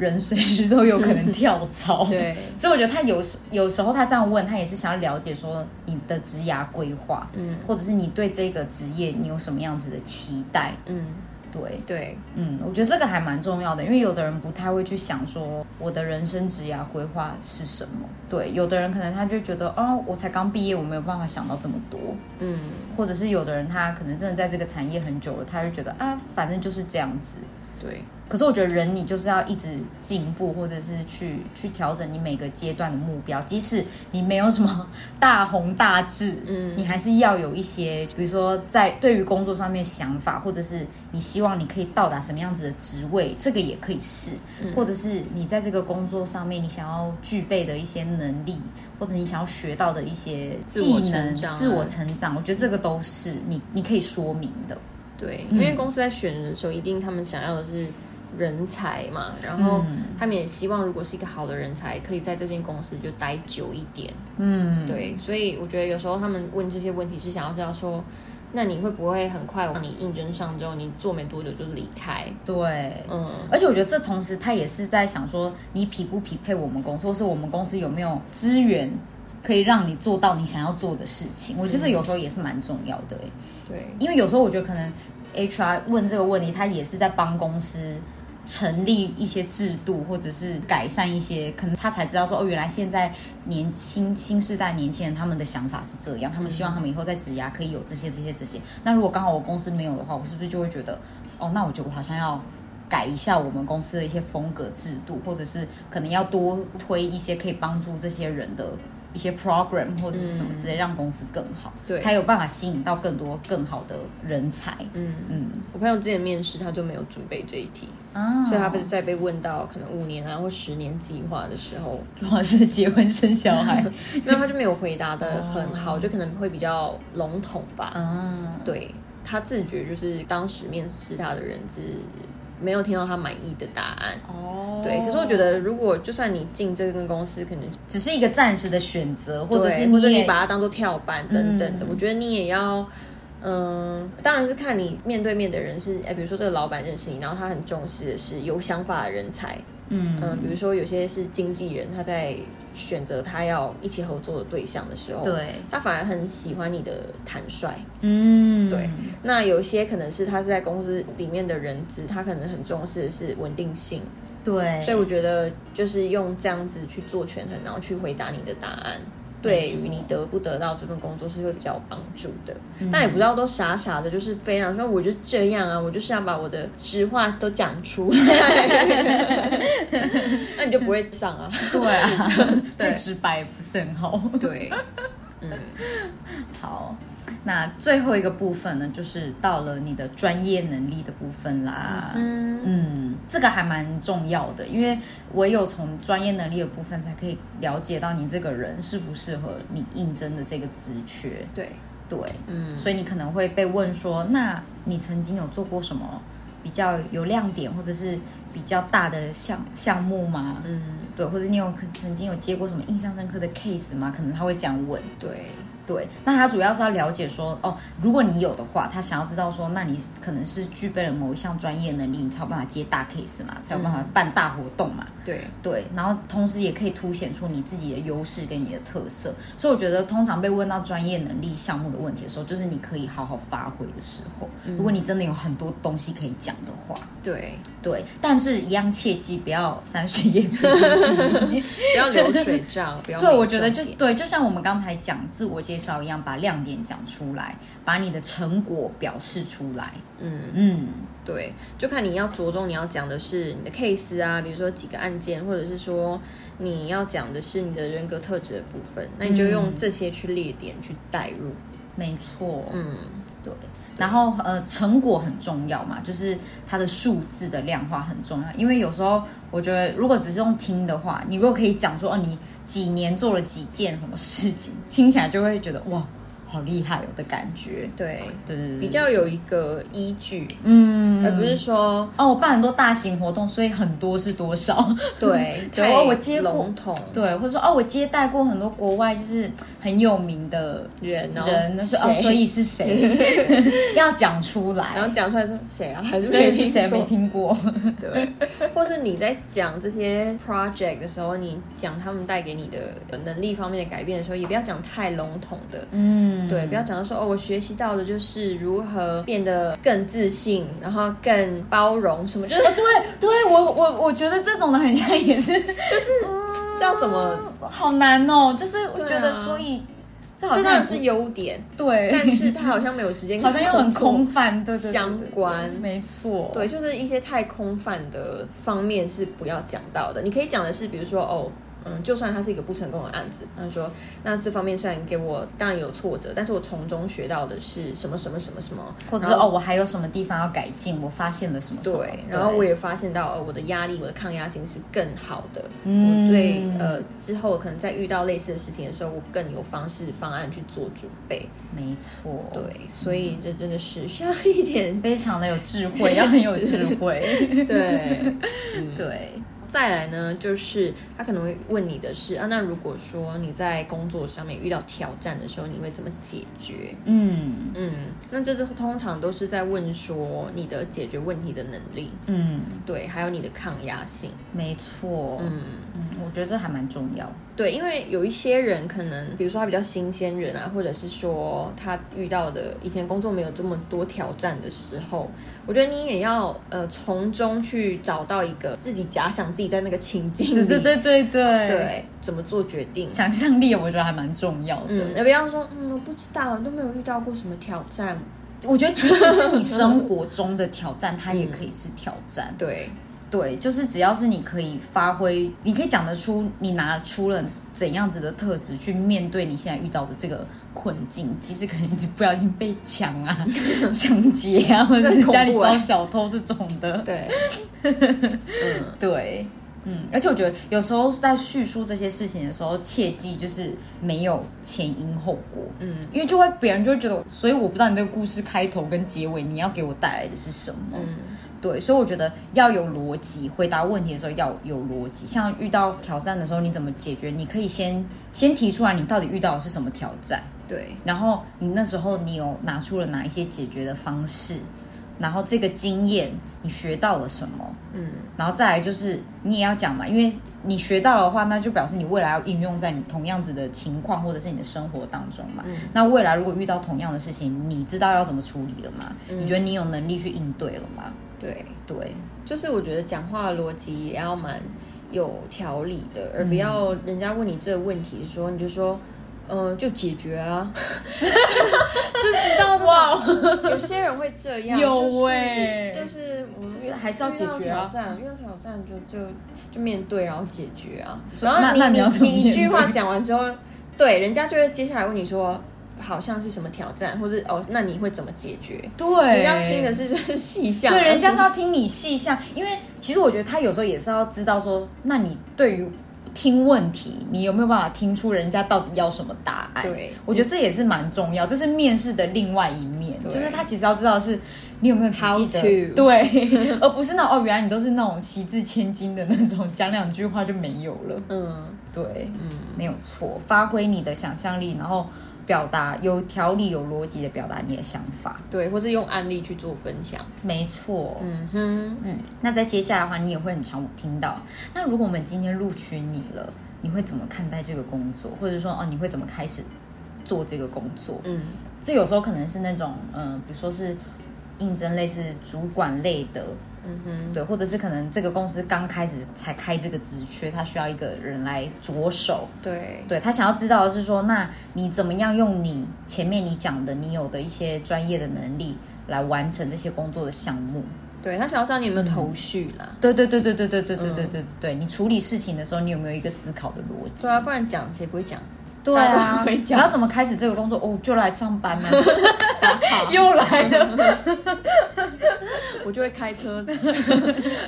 人随时都有可能 跳槽。对，所以我觉得他有时有时候他这样问，他也是想要了解说你的职涯规划，嗯或者是你对这个职业你有什么样子的期待。嗯，对，对，嗯，我觉得这个还蛮重要的，因为有的人不太会去想说我的人生职涯规划是什么。对，有的人可能他就觉得，哦，我才刚毕业，我没有办法想到这么多。嗯或者是有的人他可能真的在这个产业很久了，他就觉得啊，反正就是这样子。对，可是我觉得人你就是要一直进步，或者是去去调整你每个阶段的目标，即使你没有什么大红大志，嗯。你还是要有一些，比如说在对于工作上面想法，或者是你希望你可以到达什么样子的职位，这个也可以试，嗯。或者是你在这个工作上面你想要具备的一些能力，或者你想要学到的一些技能、自我成长，我觉得这个都是你你可以说明的。对，嗯因为公司在选人的时候，一定他们想要的是人才嘛，然后嗯他们也希望，如果是一个好的人才，可以在这间公司就待久一点。嗯，对，所以我觉得有时候他们问这些问题是想要知道说，那你会不会很快你应征上之后，你做没多久就离开？对，嗯，而且我觉得这同时他也是在想说，你匹不匹配我们公司，或是我们公司有没有资源可以让你做到你想要做的事情。我觉得有时候也是蛮重要的、欸对，因为有时候我觉得可能 HR 问这个问题，他也是在帮公司。成立一些制度，或者是改善一些，可能他才知道说哦，原来现在年轻新世代年轻人他们的想法是这样，他们希望他们以后在职涯可以有这些这些这些。那如果刚好我公司没有的话，我是不是就会觉得哦，那我觉得我好像要改一下我们公司的一些风格制度，或者是可能要多推一些可以帮助这些人的一些 program 或者是什么之类，让公司更好，对才有办法吸引到更多更好的人才。嗯。嗯我朋友之前面试，他就没有准备这一题，啊所以他被在被问到可能五年啊或十年计划的时候，如果是结婚生小孩，因为他就没有回答的很好，就可能会比较笼统吧。啊，对他自觉就是当时面试他的人是没有听到他满意的答案。哦对，可是我觉得如果就算你进这个公司，可能只是一个暂时的选择，或者是或者你把它当做跳板等等的，嗯我觉得你也要。嗯，当然是看你面对面的人是，哎，比如说这个老板认识你，然后他很重视的是有想法的人才，嗯嗯，比如说有些是经纪人，他在选择他要一起合作的对象的时候，对，他反而很喜欢你的坦率。嗯对，那有一些可能是他是在公司里面的人资，他可能很重视的是稳定性，对，所以我觉得就是用这样子去做权衡，然后去回答你的答案。对于你得不得到这份工作是会比较有帮助的，嗯但也不要都傻傻的，就是非常说我就这样啊，我就是要把我的实话都讲出来 那你就不会上啊。对啊，对直白不是很好。对，嗯，好，那最后一个部分呢，就是到了你的专业能力的部分啦。嗯嗯，这个还蛮重要的，因为唯有从专业能力的部分，才可以了解到你这个人适不适合你应征的这个职缺。对，对，嗯所以你可能会被问说，那你曾经有做过什么比较有亮点，或者是比较大的项项目吗？嗯，对，或者你有可曾经有接过什么印象深刻的 case 吗？可能他会这样问。对，对，那他主要是要了解说，哦，如果你有的话，他想要知道说，那你可能是具备了某一项专业能力，你才有办法接大 case 嘛，才有办法办大活动嘛。对，对，然后同时也可以凸显出你自己的优势跟你的特色，所以我觉得通常被问到专业能力项目的问题的时候，就是你可以好好发挥的时候。如果你真的有很多东西可以讲的话，对，对，但是一样切记不要三十页。不要流水账，不要对，我觉得就对，就像我们刚才讲自我介绍一样，把亮点讲出来，把你的成果表示出来。嗯。嗯，对，就看你要着重你要讲的是你的 case 啊，比如说几个案件，或者是说你要讲的是你的人格特质的部分，那你就用这些去列点去带入。没错。嗯，对，然后呃，成果很重要嘛，就是它的数字的量化很重要。因为有时候我觉得，如果只是用听的话，你如果可以讲说哦，你几年做了几件什么事情，听起来就会觉得哇，好厉害哦的感觉。对，对对对，比较有一个依据，嗯，而不是说哦，我办很多大型活动，所以很多是多少？对 对哦我接过笼统。对，或者说哦，我接待过很多国外就是很有名的人，哦人，那是哦，所以是谁？要讲出来，然后讲出来说谁啊，还是所以是谁？过？没听过？对，或是你在讲这些 project 的时候，你讲他们带给你的能力方面的改变的时候，也不要讲太笼统的。嗯，对，不要讲到说哦，我学习到的就是如何变得更自信，然后更包容，什么就是对对，我我我觉得这种的很像也是 就是这要怎么，好难哦，就是我觉得，所以这好像是优点，对，但是它好像没有直接 跟好像又很空泛，对对对对相关对没错，对，就是一些太空泛的方面是不要讲到的。你可以讲的是，比如说哦。嗯，就算它是一个不成功的案子，他说，那这方面虽然给我当然有挫折，但是我从中学到的是什么什么什么什么，或者是哦，我还有什么地方要改进，我发现了什么什么。对，然后我也发现到，呃，我的压力，我的抗压性是更好的。嗯。我对呃之后可能在遇到类似的事情的时候，我更有方式方案去做准备。没错，对，所以这真的是需要一点非常的有智慧，要很有智慧，对。对，再来呢，就是他可能会问你的是啊，那如果说你在工作上面遇到挑战的时候，你会怎么解决？嗯嗯，那这都通常都是在问说你的解决问题的能力，嗯，对，还有你的抗压性。没错，嗯，嗯，我觉得这还蛮重要。对，因为有一些人可能，比如说他比较新鲜人啊，或者是说他遇到的以前工作没有这么多挑战的时候，我觉得你也要呃从中去找到一个自己假想自己在那个情境里，对对对对对对，怎么做决定。想象力我觉得还蛮重要的。嗯，也不要说嗯我不知道，都没有遇到过什么挑战。我觉得即使是你生活中的挑战，它也可以是挑战。对，对，就是只要是你可以发挥，你可以讲得出你拿出了怎样子的特质去面对你现在遇到的这个困境，其实可能就不小心被抢啊、抢劫啊，或者是家里遭小偷这种的。对，嗯，对，嗯，而且我觉得有时候在叙述这些事情的时候，切记就是没有前因后果，嗯，因为就会别人就会觉得，所以我不知道你这个故事开头跟结尾你要给我带来的是什么。嗯对，所以我觉得要有逻辑，回答问题的时候要有逻辑。像遇到挑战的时候，你怎么解决？你可以先先提出来，你到底遇到的是什么挑战，对，然后你那时候你有拿出了哪一些解决的方式，然后这个经验你学到了什么，嗯，然后再来就是你也要讲嘛，因为你学到的话，那就表示你未来要应用在你同样子的情况或者是你的生活当中嘛。嗯那未来如果遇到同样的事情，你知道要怎么处理了吗？嗯你觉得你有能力去应对了吗？对，对，就是我觉得讲话的逻辑也要蛮有条理的，而不要人家问你这个问题的时候，你就说。嗯，就解决啊，就是你知道哇，有些人会这样，有就是欸就是我们就是还是要解决啊遇到挑战，遇到挑战就就就面对，然后解决啊。所以然后你你你一句话讲完之后，对，人家就会接下来问你说，好像是什么挑战，或者哦，那你会怎么解决？对，你要听的是就是细项，对，人家是要听你细项，因为其实我觉得他有时候也是要知道说，那你对于。听问题，你有没有办法听出人家到底要什么答案？对，我觉得这也是蛮重要，这是面试的另外一面，就是他其实要知道是你有没有仔细的对，而不是那哦，原来你都是那种习字千金的那种，讲两句话就没有了。嗯，对，嗯，没有错，发挥你的想象力，然后。表达有条理、有逻辑的表达你的想法，对，或是用案例去做分享，没错。嗯哼，嗯，那在接下来的话，你也会很常听到。那如果我们今天录取你了，你会怎么看待这个工作？或者说，哦，你会怎么开始做这个工作？嗯，这有时候可能是那种，嗯，比如说是应征类似主管类的。嗯哼，对，或者是可能这个公司刚开始才开这个职缺，他需要一个人来着手。对，对他想要知道的是说，那你怎么样用你前面你讲的你有的一些专业的能力来完成这些工作的项目？对他想要知道你有没有头绪啦。对对对对对对对对对对对，你处理事情的时候，你有没有一个思考的逻辑？对啊，不然讲谁不会讲？对啊，你要怎么开始这个工作？哦，就来上班呢，又来了，我就会开车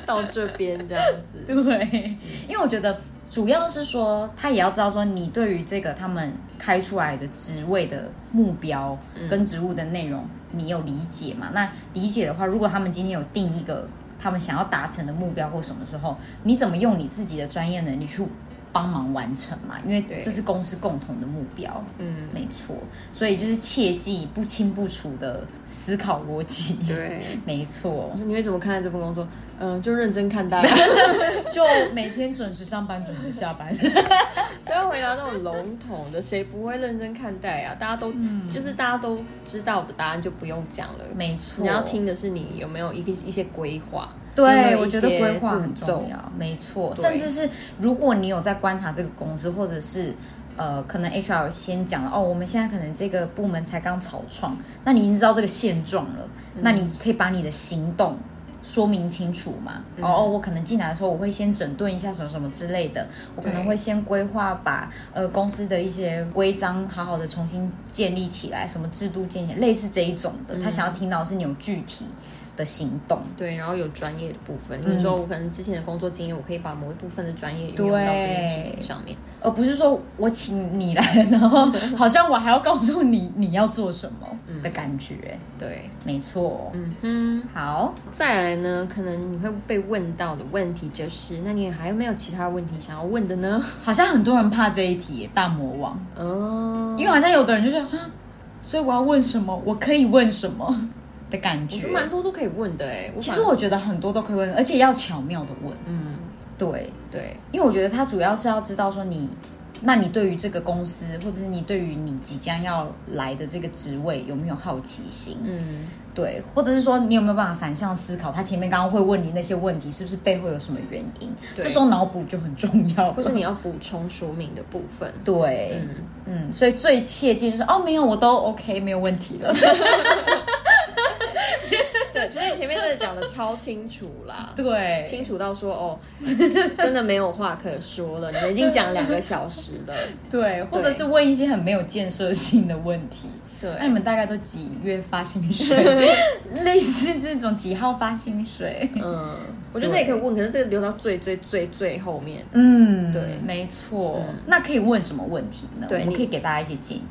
到这边这样子。对，因为我觉得主要是说，他也要知道说，你对于这个他们开出来的职位的目标跟职务的内容，你有理解嘛？那理解的话，如果他们今天有定一个他们想要达成的目标或什么时候，你怎么用你自己的专业能力去？帮忙完成嘛，因为这是公司共同的目标。嗯，没错，所以就是切记不清不楚的思考逻辑。对，没错。你会怎么看待这份工作？嗯，就认真看待，就每天准时上班，准时下班。不要回答那种笼统的，谁不会认真看待啊？大家都就是大家都知道的答案就不用讲了。没错，你要听的是你有没有一个一些规划。对，我觉得规划很重要，没错。甚至是如果你有在观察这个公司，或者是呃，可能 HR 先讲了哦，我们现在可能这个部门才刚草创，那你已经知道这个现状了，那你可以把你的行动说明清楚嘛。哦，我可能进来的时候，我会先整顿一下什么什么之类的，我可能会先规划把呃公司的一些规章好好的重新建立起来，什么制度建立，类似这一种的。他想要听到是你有具体。的行动对，然后有专业的部分，比如说我可能之前的工作经验，我可以把某一部分的专业运用到这件事情上面，而不是说我请你来，然后好像我还要告诉你你要做什么的感觉。对，没错。嗯哼，好，再来呢，可能你会被问到的问题就是，那你还有没有其他问题想要问的呢？好像很多人怕这一题，大魔王。哦，因为好像有的人就是啊，所以我要问什么？我可以问什么？的感觉，蛮多都可以问的哎。其实我觉得很多都可以问，而且要巧妙的问。嗯，对对，因为我觉得他主要是要知道说你，那你对于这个公司，或者是你对于你即将要来的这个职位有没有好奇心？嗯。对，或者是说你有没有办法反向思考？他前面刚刚会问你那些问题，是不是背后有什么原因？这时候脑补就很重要，或是你要补充说明的部分。对，嗯嗯，所以最切记就是哦，没有，我都 OK，没有问题了。对，除非你前面真的讲的超清楚啦，对，清楚到说哦，真的没有话可说了，你们已经讲两个小时了。对，或者是问一些很没有建设性的问题。对，那你们大概都几月发薪水？类似这种几号发薪水？嗯，我觉得这也可以问，可是这个留到最最最最后面。嗯，对，没错。那可以问什么问题呢？对，我可以给大家一些建议。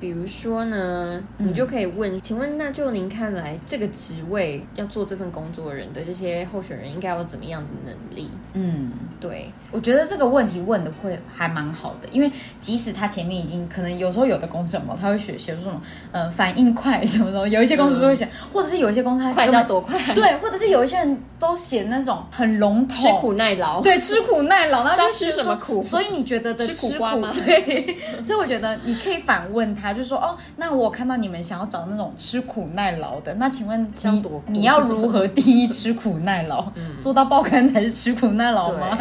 比如说呢，你就可以问，请问，那就您看来，这个职位要做这份工作的人的这些候选人，应该有怎么样的能力？嗯，对，我觉得这个问题问的会还蛮好的，因为即使他前面已经可能有时候有的公司什么，他会写写什么，呃，反应快什么什么，有一些公司都会写，或者是有一些公司他快要多快，对，或者是有一些人都写那种很笼统，吃苦耐劳，对，吃苦耐劳，那就吃什么苦？所以你觉得的吃苦瓜吗？对，所以我觉得你可以反问他。就说哦，那我看到你们想要找那种吃苦耐劳的，那请问你你要如何定义吃苦耐劳？做到爆肝才是吃苦耐劳吗？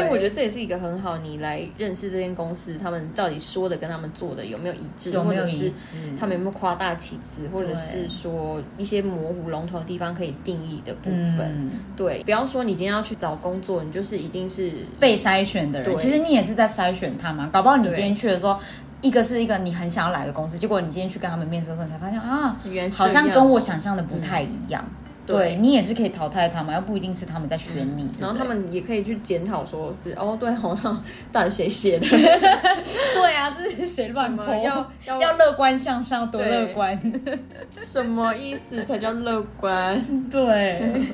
因为我觉得这也是一个很好，你来认识这间公司，他们到底说的跟他们做的有没有一致，有没有一致？他们有没有夸大其词，或者是说一些模糊笼统的地方可以定义的部分？对，不要说你今天要去找工作，你就是一定是被筛选的人，其实你也是在筛选他嘛。搞不好你今天去的时候。一个是一个你很想要来的公司，结果你今天去跟他们面试的时候，你才发现啊，原好像跟我想象的不太一样。对对你也是可以淘汰他们，又不一定是他们在选你。然后他们也可以去检讨说，哦，对哦，那到底谁写的？对啊，这是谁乱泼？要要 要乐观向上，多乐观。什么意思才叫乐观？对。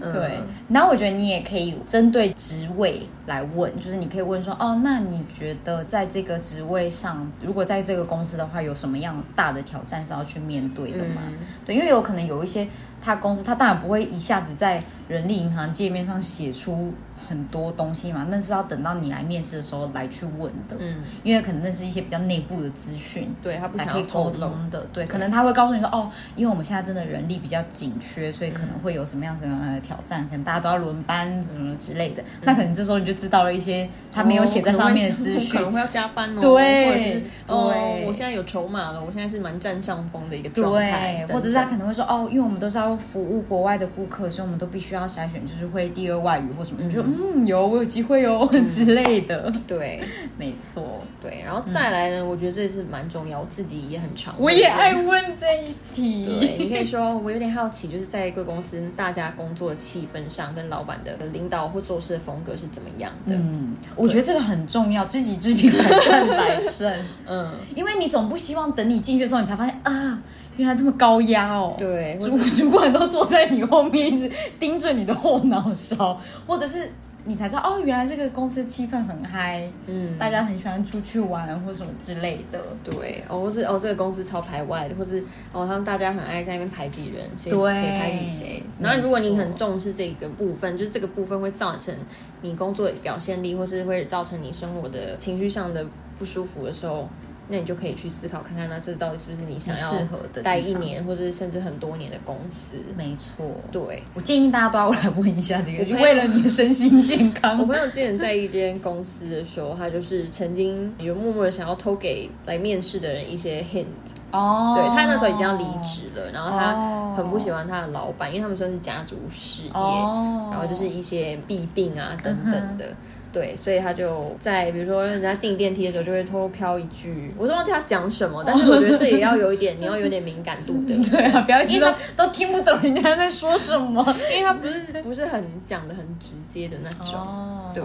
对，然后我觉得你也可以针对职位来问，就是你可以问说，哦，那你觉得在这个职位上，如果在这个公司的话，有什么样大的挑战是要去面对的吗？嗯对，因为有可能有一些他公司，他当然不会一下子在人力银行界面上写出很多东西嘛，那是要等到你来面试的时候来去问的，嗯，因为可能那是一些比较内部的资讯。对他不来可以沟通的，对，可能他会告诉你说，哦，因为我们现在真的人力比较紧缺，所以可能会有什么样什么样的挑战，可能大家都要轮班什么之类的。那可能这时候你就知道了一些他没有写在上面的资讯哦可能，会要加班哦，对哦对，我现在有筹码了，我现在是蛮占上风的一个状态对，，或者是他可能能会说，哦，因为我们都是要服务国外的顾客，所以我们都必须要筛选，就是会第二外语或什么。你就嗯，有我有机会哦 之类的，对没错。对，然后再来呢，我觉得这是蛮重要，我自己也很常，我也爱问这一题。对，你可以说，我有点好奇，就是在贵公司大家工作的气氛上，跟老板的领导或做事的风格是怎么样的？嗯，我觉得这个很重要，知己知彼，百战百胜。嗯，因为你总不希望等你进去的时候，你才发现啊，原来这么高压哦。，对，主 主管都坐在你后面，一直盯着你的后脑勺，或者是你才知道哦，原来这个公司气氛很嗨，嗯，大家很喜欢出去玩或什么之类的。对，哦，或是哦，这个公司超排外的，或是哦，他们大家很爱在那边排挤人，谁对谁排挤谁。然后如果你很重视这个部分，就是这个部分会造成你工作的表现力，或是会造成你生活的情绪上的不舒服的时候，那你就可以去思考看看，那这到底是不是你想要适合的待一年，或者甚至很多年的公司？没错，对，我建议大家都要来问一下这个，为了你的身心健康我。朋友之前在一间公司的时候，他就是曾经有默默的想要偷给来面试的人一些 hint。哦，对他那时候已经要离职了，然后他哦很不喜欢他的老板，因为他们算是家族事业，哦，然后就是一些弊病啊等等的。对，所以他就在比如说人家进电梯的时候，就会偷偷飘一句，我都忘记他讲什么，但是我觉得这也要有一点，你要有点敏感度的，对啊，不要一直都因为都听不懂人家在说什么。因为他不是不是很讲的很直接的那种，哦对，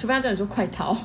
除非他真的说快逃，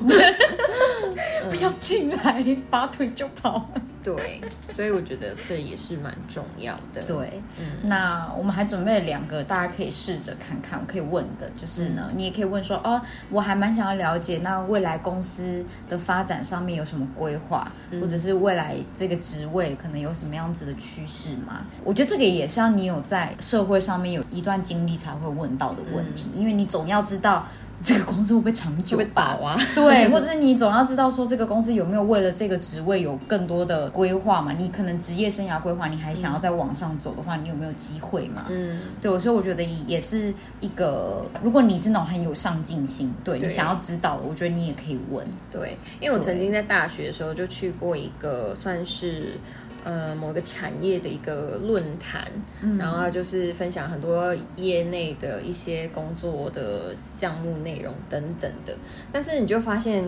不要进来，拔腿就跑。对，所以我觉得这也是蛮重要的，对，嗯。那我们还准备了两个，大家可以试着看看，可以问的，就是呢，你也可以问说，哦，我还蛮想要了解，那未来公司的发展上面有什么规划，或者是未来这个职位可能有什么样子的趋势吗？我觉得这个也是要你有在社会上面有一段经历才会问到的问题，因为你总要知道。这个公司会不会长久就会吧倒啊，对，或者是你总要知道说这个公司有没有为了这个职位有更多的规划嘛？你可能职业生涯规划，你还想要再往上走的话，你有没有机会嘛？嗯，对，所以我觉得也是一个，如果你是那种很有上进心，对对你想要知道的，我觉得你也可以问。对，因为我曾经在大学的时候就去过一个算是呃某个产业的一个论坛，然后它就是分享很多业内的一些工作的项目内容等等的，但是你就发现。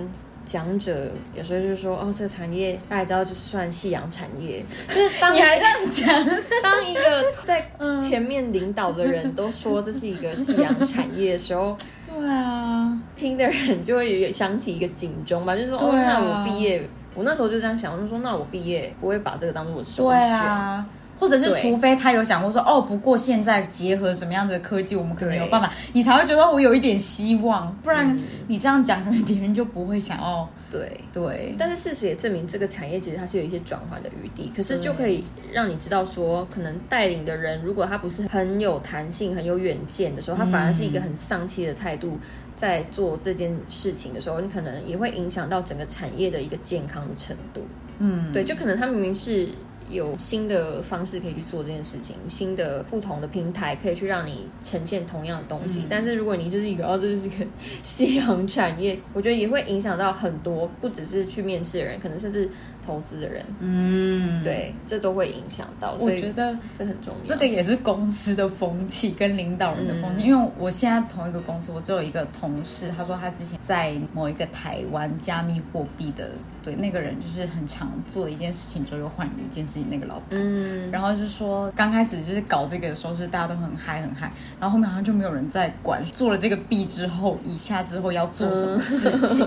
讲者有时候就是说，哦，这个产业大家知道，就是算夕阳产业，就是当你还这样讲？当一个在前面领导的人都说这是一个夕阳产业的时候，对啊，听的人就会有想起一个警钟吧，就是说，哦，那我毕业，我那时候就这样想，我就说，那我毕业不会把这个当做我首选。或者是除非他有想过说，哦，不过现在结合什么样的科技，我们可能有办法，你才会觉得我有一点希望。不然嗯你这样讲，可能别人就不会想要。对对，但是事实也证明，这个产业其实它是有一些转换的余地，可是就可以让你知道说，可能带领的人如果他不是很有弹性、很有远见的时候，他反而是一个很丧气的态度，在做这件事情的时候，你可能也会影响到整个产业的一个健康的程度。嗯，对，就可能他明明是有新的方式可以去做这件事情，新的不同的平台可以去让你呈现同样的东西。但是如果你就是一个哦，这就是一个 夕阳产业，我觉得也会影响到很多，不只是去面试的人，可能甚至。投资的人，嗯，对，这都会影响到。我觉得这很重要。这个也是公司的风气跟领导人的风气。因为我现在同一个公司，我只有一个同事，他说他之前在某一个台湾加密货币的，对那个人就是很常做一件事情之后又换一件事情，那个老板，嗯，然后就是说刚开始就是搞这个的时候是大家都很嗨很嗨，然后后面好像就没有人在管做了这个币之后，以下之后要做什么事情。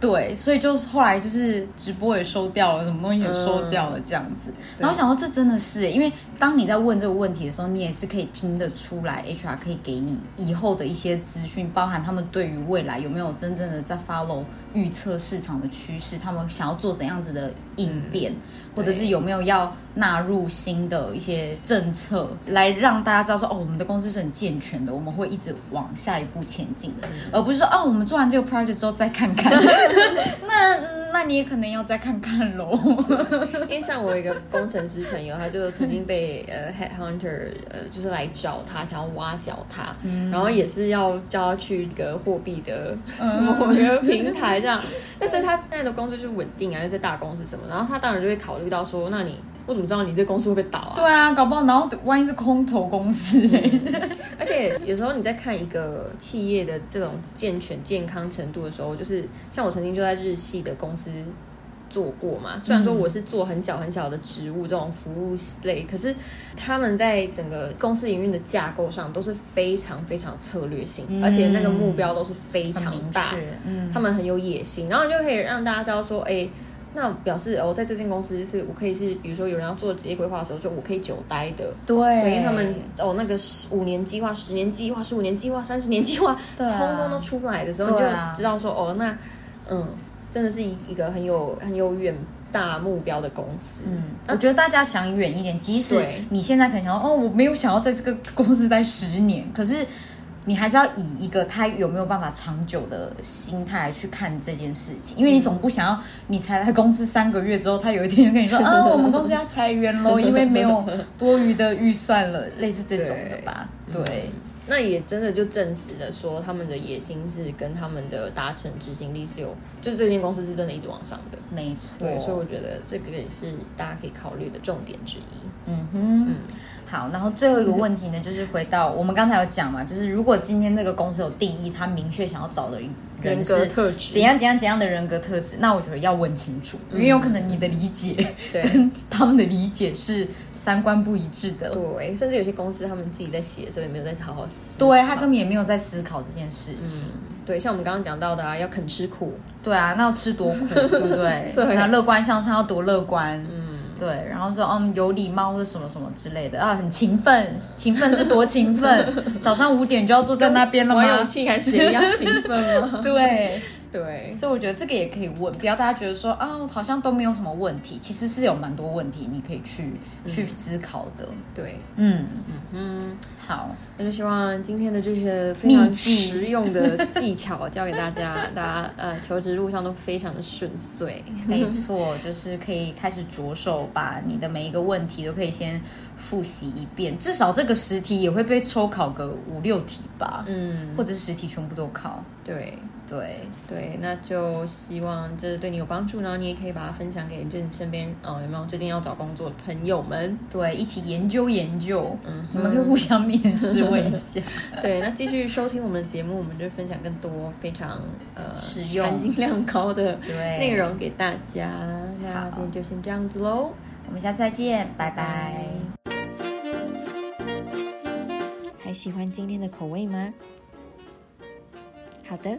对，所以就是后来就是直播也收掉了，什么东西也收掉了这样子。然后想说这真的是，因为当你在问这个问题的时候，你也是可以听得出来，HR 可以给你以后的一些资讯，包含他们对于未来有没有真正的在 follow 预测市场的趋势，他们想要做怎样子的应变，或者是有没有要纳入新的一些政策，来让大家知道说哦，我们的公司是很健全的，我们会一直往下一步前进的，而不是说哦，我们做完这个 project 之后再看看。那那你也可能要再看看喽，因为像我一个工程师朋友，他就曾经被呃 head hunter 呃就是来找他，想要挖角他，然后也是要叫他去一个货币的 某一个平台这样，但是他现在的工资就稳定啊，又在大公司什么，然后他当然就会考虑到说，那你。我怎么知道你这公司会不会倒啊？对啊，搞不好，然后万一是空投公司 而且有时候你在看一个企业的这种健全健康程度的时候，就是像我曾经就在日系的公司做过嘛。虽然说我是做很小很小的职务，这种服务类，可是他们在整个公司营运的架构上都是非常非常策略性，而且那个目标都是非常大，嗯，他们很有野心，然后就可以让大家知道说，哎。那表示哦，在这间公司是我可以是，比如说有人要做职业规划的时候，就我可以久待的。对，因为他们哦，那个五年计划、十年计划、十五年计划、三十年计划，通通都出来的时候，你就知道说哦，那嗯，真的是一一个很有很有远大目标的公司。嗯，我觉得大家想远一点，即使你现在可能想哦，我没有想要在这个公司待十年，可是。你还是要以一个他有没有办法长久的心态去看这件事情，因为你总不想要你才来公司三个月之后，他有一天就跟你说，啊，我们公司要裁员喽，因为没有多余的预算了，类似这种的吧？对。那也真的就证实了，说他们的野心是跟他们的达成执行力是有，就是这间公司是真的一直往上的，没错。对，所以我觉得这个也是大家可以考虑的重点之一。嗯哼，嗯，好，然后最后一个问题呢，就是回到我们刚才有讲嘛，就是如果今天这个公司有定义，他明确想要找的。人格特质怎样怎样怎样的人格特质？那我觉得要问清楚，因为有可能你的理解 跟他们的理解是三观不一致的。对，甚至有些公司他们自己在写所以没有在好好思。对他根本也没有在思考这件事情。对，像我们刚刚讲到的啊，要肯吃苦。对啊，那要吃多苦，对不对？那乐观向上要多乐观。嗯。对，然后说嗯有礼貌或者什么什么之类的啊，很勤奋，勤奋是多勤奋，早上五点就要坐在那边了吗？王永庆还是一样勤奋吗？对。对，所以我觉得这个也可以问，不要大家觉得说啊，好像都没有什么问题，其实是有蛮多问题，你可以去去思考的。对，嗯嗯嗯，好，那就希望今天的这些非常实用的技巧教给大家，大家呃求职路上都非常的顺遂。没错，就是可以开始着手把你的每一个问题都可以先复习一遍，至少这个十题也会被抽考个五六题吧，嗯，或者是十题全部都考。对。对对，那就希望这对你有帮助，然后你也可以把它分享给就你身边哦，有没有最近要找工作的朋友们？对，一起研究研究，嗯，你们可以互相面试问一下。对，那继续收听我们的节目，我们就分享更多非常呃实用、含金量高的对内容给大家。那今天就先这样子喽，我们下次再见，拜拜。还喜欢今天的口味吗？好的。